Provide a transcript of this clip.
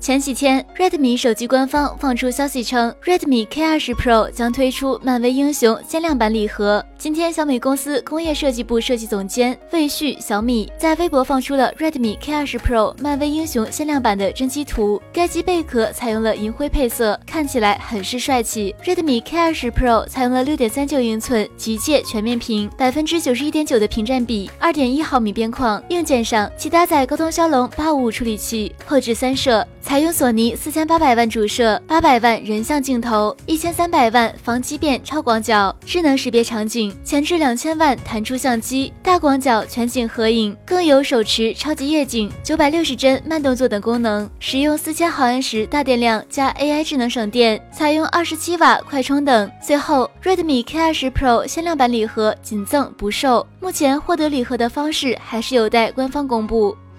前几天，Redmi 手机官方放出消息称，Redmi K20 Pro 将推出漫威英雄限量版礼盒。今天，小米公司工业设计部设计总监魏旭小米在微博放出了 Redmi K20 Pro 漫威英雄限量版的真机图。该机贝壳采用了银灰配色，看起来很是帅气。Redmi K20 Pro 采用了6.39英寸极界全面屏，百分之九十一点九的屏占比，2.1毫米边框。硬件上，其搭载高通骁龙八五五处理器，后置三摄。采用索尼四千八百万主摄、八百万人像镜头、一千三百万防畸变超广角、智能识别场景、前置两千万弹出相机、大广角全景合影，更有手持超级夜景、九百六十帧慢动作等功能。使用四千毫安时大电量加 AI 智能省电，采用二十七瓦快充等。最后，Redmi K20 Pro 限量版礼盒仅赠不售，目前获得礼盒的方式还是有待官方公布。